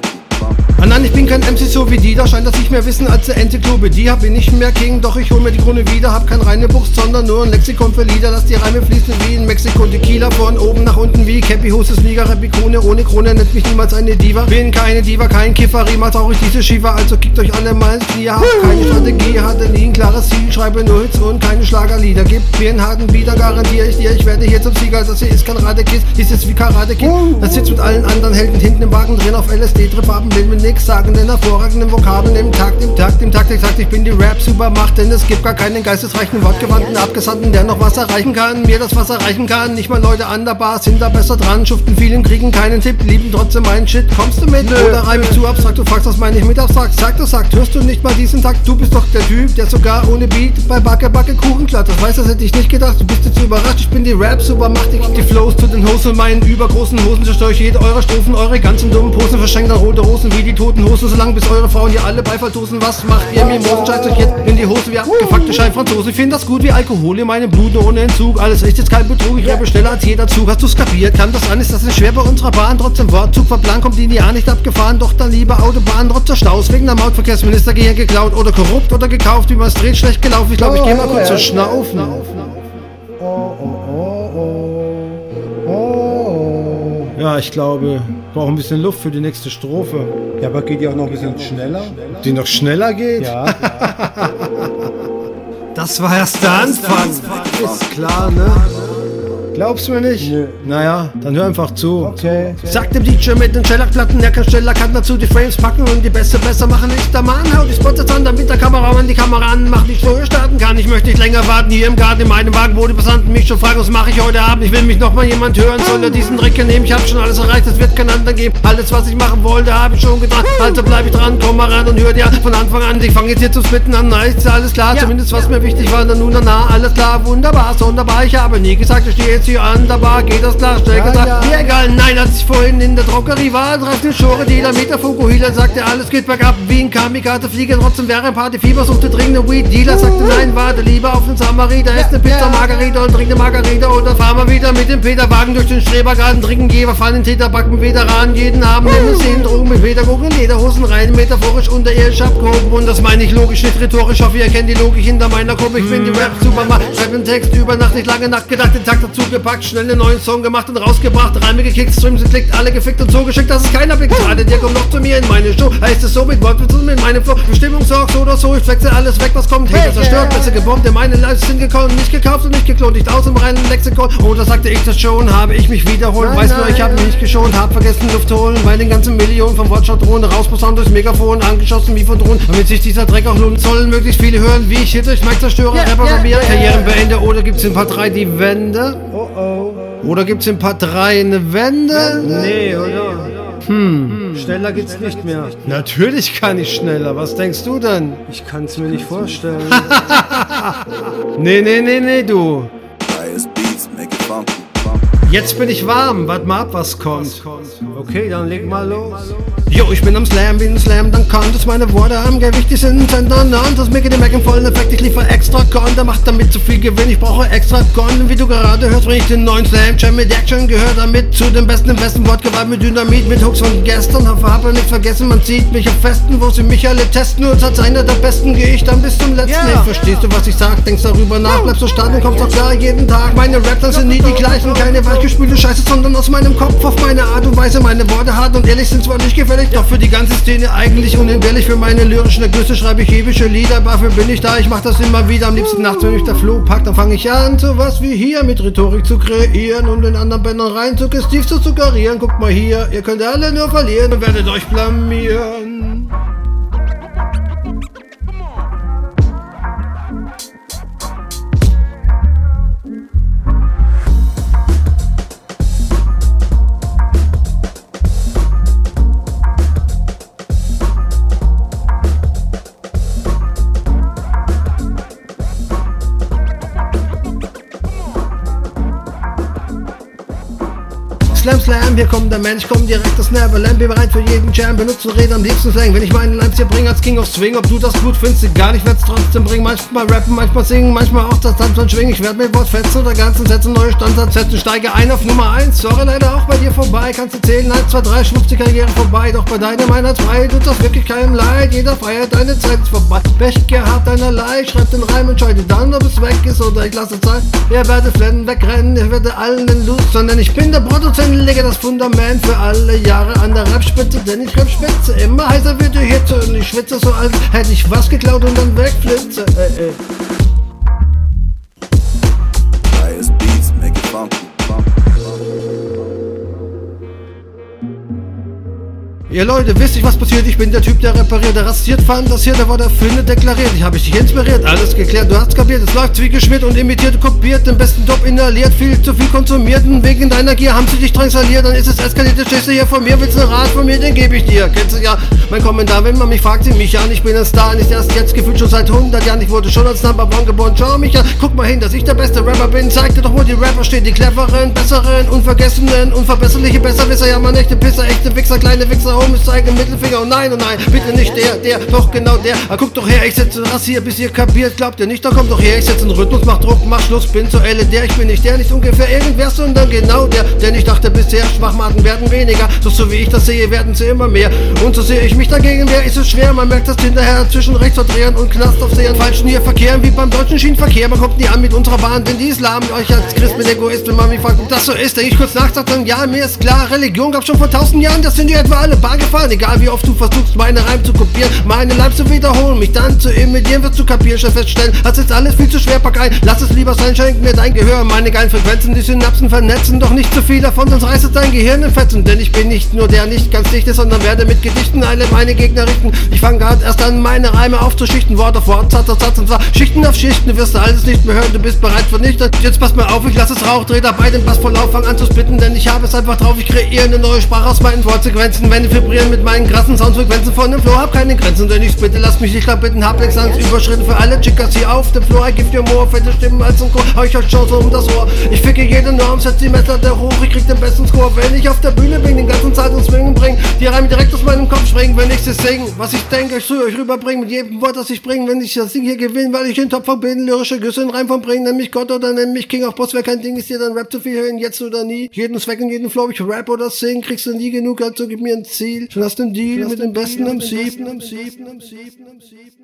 funky. Ah nein, ich bin kein MC so wie die, da scheint das nicht mehr wissen als der Enzyklopädie. Hab bin nicht mehr King, doch ich hol mir die Krone wieder. Hab kein reine Buch, sondern nur ein Lexikon für Lieder. Lass die Reime fließen wie in Mexiko Tequila. Von oben nach unten wie Cappy, Hose, Sneaker, Rappi. Ohne Krone nennt mich niemals eine Diva. Bin keine Diva, kein Kiffer, Rima, traurig diese Shiva. Also kickt euch alle mal ins Knie. Hab keine Strategie, hatte nie ein klares Ziel. Schreibe nur Hits und keine Schlagerlieder. Gibt mir einen harten Bieder, garantiere ich dir. Ich werde hier zum Sieger. Das hier ist kein Radekiss, ist jetzt wie Karate Kid. Das sitzt mit allen anderen Helden hinten im Wagen drin auf LSD-Trip. Haben will mir nix sagen, denn hervorragenden Vokabeln im Takt, im Takt, im Takt, exakt. Ich bin die Rap-Supermacht, denn es gibt gar keinen geistesreichen, wortgewandten Abgesandten, der noch was erreichen kann, mir das was erreichen kann. Nicht mal Leute an der Bar sind da besser dran, schuften vielen, kriegen keinen Tipp, lieben trotzdem meinen Shit. Kommst du mit? Oder reim ich zu abstrakt? Du fragst, was meine ich mit abstrakt? Sag, du sagt, hörst du nicht mal diesen Takt? Du bist doch der Typ, der sogar ohne Beat bei Backe, Backe Kuchen klatt. Das weiß, das hätte ich nicht gedacht. Du bist jetzt überrascht, ich bin die Rap-Supermacht. Ich die Flows zu den Hosen, meinen übergroßen Hosen. Zerstöre ich jede eurer Strophen, eure ganzen dummen Posen. Verschenkt dann rote Rosen wie die toten Hosen, solange bis eure Frauen hier alle Beifalldosen. Was macht ihr Mimosen? Scheißt euch jetzt in die Hose wie abgefuckte Scheinfranzosen. Ich find das gut wie Alkohol in meinem Blut ohne Entzug. Alles echt jetzt kein Betrug, ich rappe schneller als jeder Zug. Hast du kapiert? Kann das an? Ist das nicht schwer bei unserer Bahn? Trotzdem Wortzug verplant, kommt die Jahr nicht abgefahren. Doch dann lieber Autobahn, trotz Staus. Wegen der Mautverkehrsminister Gehirn geklaut oder korrupt oder gekauft. Wie man's dreht, schlecht gelaufen. Ich glaube, ich geh mal kurz zur Schnaufen. Oh, oh, oh, oh. Ja, ich glaube, ich brauche ein bisschen Luft für die nächste Strophe. Ja, aber geht die auch noch ein bisschen schneller? Die noch schneller geht? Ja. Das war erst der Anfang. Ist klar, ne? Glaubst du mir nicht? Nö. Naja, dann hör einfach zu. Okay. Sagt dem DJ mit den Shellac-Platten, er kann schneller, kann dazu die Frames packen und die Beste besser machen. Ich der Mann, hau die Spots jetzt an, damit der Kameramann die Kamera anmacht, ich vorher starten kann. Ich möchte nicht länger warten, hier im Garten in meinem Wagen, wo die Passanten mich schon fragen, was mache ich heute Abend? Ich will mich noch mal jemand hören, soll er diesen Dreck nehmen? Ich hab schon alles erreicht, es wird kein anderen geben. Alles, was ich machen wollte, habe ich schon getan. Also bleib ich dran, komm mal ran und hör dir von Anfang an. Ich fange jetzt hier zu splitten an, ist alles klar, zumindest was mir wichtig war, dann nun na, alles klar, wunderbar, sonderbar. Ich habe nie gesagt, ich stehe jetzt hier an der Bar, geht das klar, schnell Ja, ja. Mir egal, nein, als ich vorhin in der Drogerie war, traf den Schore mit der Fukuhila, sagte alles geht bergab, wie ein Kamikaze fliege, trotzdem wäre ein Partyfieber, suchte dringend Weed Dealer, sagte nein, warte lieber auf den Samariter, ess ne Pizza ja. Margarita und trink ne Margarita oder fahren wir wieder mit dem Peterwagen durch den Schrebergarten, trinken Geber, fallen Täter, backen Veteran, jeden Abend in den Szenen, Drogen mit Pädagogen, Lederhosen rein, metaphorisch unterirdisch abgehoben und das meine ich logisch, nicht rhetorisch, hoffe ihr kennt die Logik hinter meiner Gruppe, ich bin die Rap-Supermacht, schreib den Text über Nacht, nicht lange nachgedacht, den Takt dazu gepackt, schnell einen neuen Song gemacht und rausgebracht, Reime gekickt, Streams geklickt, alle gefickt und so geschickt, dass es keiner blickt. Gerade dir kommt noch zu mir in meine Show, heißt es so mit Wortwitzen in meinem Flow, Bestimmung sorgt so oder so, ich wechsle alles weg, was kommt, Hater zerstört, besser gebombt, in meine Lives sind gekommen, nicht gekauft und nicht geklont, nicht aus dem reinen Lexikon, oder sagte ich das schon, habe ich mich wiederholt, Nein, weiß nur, ich habe mich nicht geschont, hab vergessen Luft holen, bei den ganzen Millionen vom Wortschau Drohnen, rausposaunt durchs Megafon, angeschossen wie von Drohnen, damit sich dieser Dreck auch lohnt, sollen möglichst viele hören, wie ich hier durch Mike zerstöre, ja, von mir, ja, Karrieren beende, oder gibt's in Part 3 die Wende? Oh, oh. Oder gibt's in Part 3 eine Wende? Nee, oder? Hm, schneller geht's nicht mehr. Natürlich kann ich schneller. Was denkst du denn? Ich kann's mir nicht vorstellen. nee, nee, nee, nee, du. Jetzt bin ich warm. Wart mal ab, was kommt. Okay, dann leg mal los. Jo, ich bin am Slam, wie ein Slam, dann das meine Worte am Gewicht, die sind und das mir den Mac im vollen Effekt, ich liefer extra Con, der macht damit zu viel Gewinn, ich brauche extra Con, wie du gerade hörst, bring ich den neuen Slam, Jam mit Action, gehört damit zu den besten, im besten Wortgewalt mit Dynamit, mit Hooks von gestern, hab habe nicht vergessen, man sieht mich auf Festen, wo sie mich alle testen, und als einer der Besten gehe ich dann bis zum letzten, Ja. Hey, verstehst du, was ich sag, denkst darüber nach, bleibst so stark und kommst auch klar jeden Tag, meine Raps sind nie die gleichen, keine weichgespülte Scheiße, sondern aus meinem Kopf, auf meine Art und Weise, meine Worte hart und ehrlich sind zwar nicht gefällig, doch für die ganze Szene eigentlich unentbehrlich, für meine lyrischen Ergüsse schreibe ich epische Lieder, dafür bin ich da, ich mach das immer wieder, am liebsten nachts, wenn mich der Flow packt, dann fange ich an, sowas wie hier mit Rhetorik zu kreieren und den anderen Bändern rein suggestiv zu suggerieren, guckt mal hier, ihr könnt alle nur verlieren und werdet euch blamieren. Slam Slam. Hier kommt der Mensch, komm direkt das Neverland. Bin bereit für jeden Jam, benutzen Rede am liebsten Slang. Wenn ich meinen Lines hier bringe als King of Swing, ob du das gut findest, egal, ich werd's trotzdem bringen. Manchmal rappen, manchmal singen, manchmal auch das Tanzen und schwingen. Ich werd mit Wortfetzen oder ganzen Sätzen neue Standards setzen. Steige ein auf Nummer 1, sorry, leider auch bei dir vorbei. Kannst du zählen, 1, 2, 3, schwupps die Karriere vorbei. Doch bei deiner zwei tut das wirklich keinem leid. Jeder feiert, deine Zeit ist vorbei. Pech gehabt, einerlei, schreib den Reim, entscheide dann, ob es weg ist oder ich lasse Zeit. Ihr werdet flennen, wegrennen, ich werde allen den Loser nennen. Ich bin der Produzent, lege das Fundament für alle Jahre an der Rapspitze, denn ich Rapspitze. Immer heißer wird die Hitze und ich schwitze so, als hätte ich was geklaut und dann wegflitze. Äh, äh. Ihr Leute, wisst ihr, was passiert? Ich bin der Typ, der repariert, der rasiert, fantasiert, der war der Finde deklariert. Ich habe dich inspiriert, alles geklärt, du hast kapiert. Es läuft wie geschmiert und imitiert, kopiert, den besten Job inhaliert, viel zu viel konsumiert. Und wegen deiner Gier haben sie dich drangsaliert, dann ist es eskaliert. Jetzt stehst du hier vor mir, willst einen Rat von mir, den gebe ich dir. Kennst du ja mein Kommentar, wenn man mich fragt, sie mich an. Ich bin ein Star, nicht erst jetzt gefühlt schon seit 100 Jahren. Ich wurde schon als Number One geboren, schau mich an. Guck mal hin, dass ich der beste Rapper bin. Zeig dir doch, wo die Rapper stehen, die cleveren, besseren, unvergessenen, unverbesserliche Besserwisser. Ja, man, echte Pisser, echte Wichser, kleine Wichser, Homies zeigen Mittelfinger. Oh nein, oh nein, bitte nicht der, der, doch genau der. Ah, guck doch her, ich setze Rassier, bis ihr kapiert. Glaubt ihr nicht, dann kommt doch her, ich setze einen Rhythmus, mach Druck, mach Schluss, bin zur Elle der. Ich bin nicht der, nicht ungefähr irgendwer, sondern genau der. Denn ich dachte bisher, Schwachmaten werden weniger. Doch so wie ich das sehe, werden sie immer mehr. Und so sehe ich mich dagegen, wer ist es schwer. Man merkt das hinterher zwischen rechts verdrehen und Knast auf Sehen. Falschen hier verkehren wie beim deutschen Schienenverkehr. Man kommt nie an mit unserer Bahn, denn die Islam euch als Christ mit Egoist, wenn man mich fragt, ob das so ist. Denke ich kurz nach, sagt dann, ja, mir ist klar, Religion gab's schon vor tausend Jahren, das sind die etwa alle Bahn gefahren. Egal wie oft du versuchst, meine Reim zu kopieren, meine Leib zu wiederholen, mich dann zu imitieren, wirst du kapieren, schon feststellen, das ist alles viel zu schwer, pack ein, lass es lieber sein, schenk mir dein Gehör, meine geilen Frequenzen, die Synapsen vernetzen, doch nicht zu viel davon, sonst reißt es dein Gehirn in Fetzen, denn ich bin nicht nur der nicht ganz dicht sondern werde mit Gedichten alle meine Gegner richten. Ich fange grad erst an, meine Reime aufzuschichten, Wort auf Wort, Satz auf Satz und zwar Schichten auf Schichten, du wirst alles nicht mehr hören, du bist bereit vernichtet. Jetzt pass mal auf, ich lass es Rauch, dreh dabei den Bass voll auf, fang an zu spitten, denn ich habe es einfach drauf, ich kreiere eine neue Sprache aus meinen Wortsequenzen, wenn die vibrieren mit meinen krassen Soundfrequenzen von dem Flow, hab keine Grenzen, denn ich bitte, lass mich nicht da bitten, hab nix Angst, Überschritte für alle Chickas hier auf dem Floor, I give you more, fette Stimmen als ein Chor, hau ich euch Chance um das Ohr, ich ficke jede Norm, setz die Messlatte hoch, ich krieg den besten Score, wenn ich auf der Bühne bin, den ganzen Zeit und Swingen bring, die Reime direkt aus meinem Kopf springen, wenn ich sie sing, was ich denke, ich zu euch rüberbringen, mit jedem Wort, das ich bringe, wenn ich das Ding hier gewinne, weil ich in Top bin, lyrische Güsse in Reim von bringen, nenn mich Gott oder nenn mich King of Boss, wer kein Ding ist dir, dann Rap zu viel hören, jetzt oder nie, jeden Zweck und jeden Flow, ich rap oder sing, kriegst du nie genug, also gib mir ein Ziel, hast du einen Deal mit dem besten MC, MC, MC, MC, MC, MC.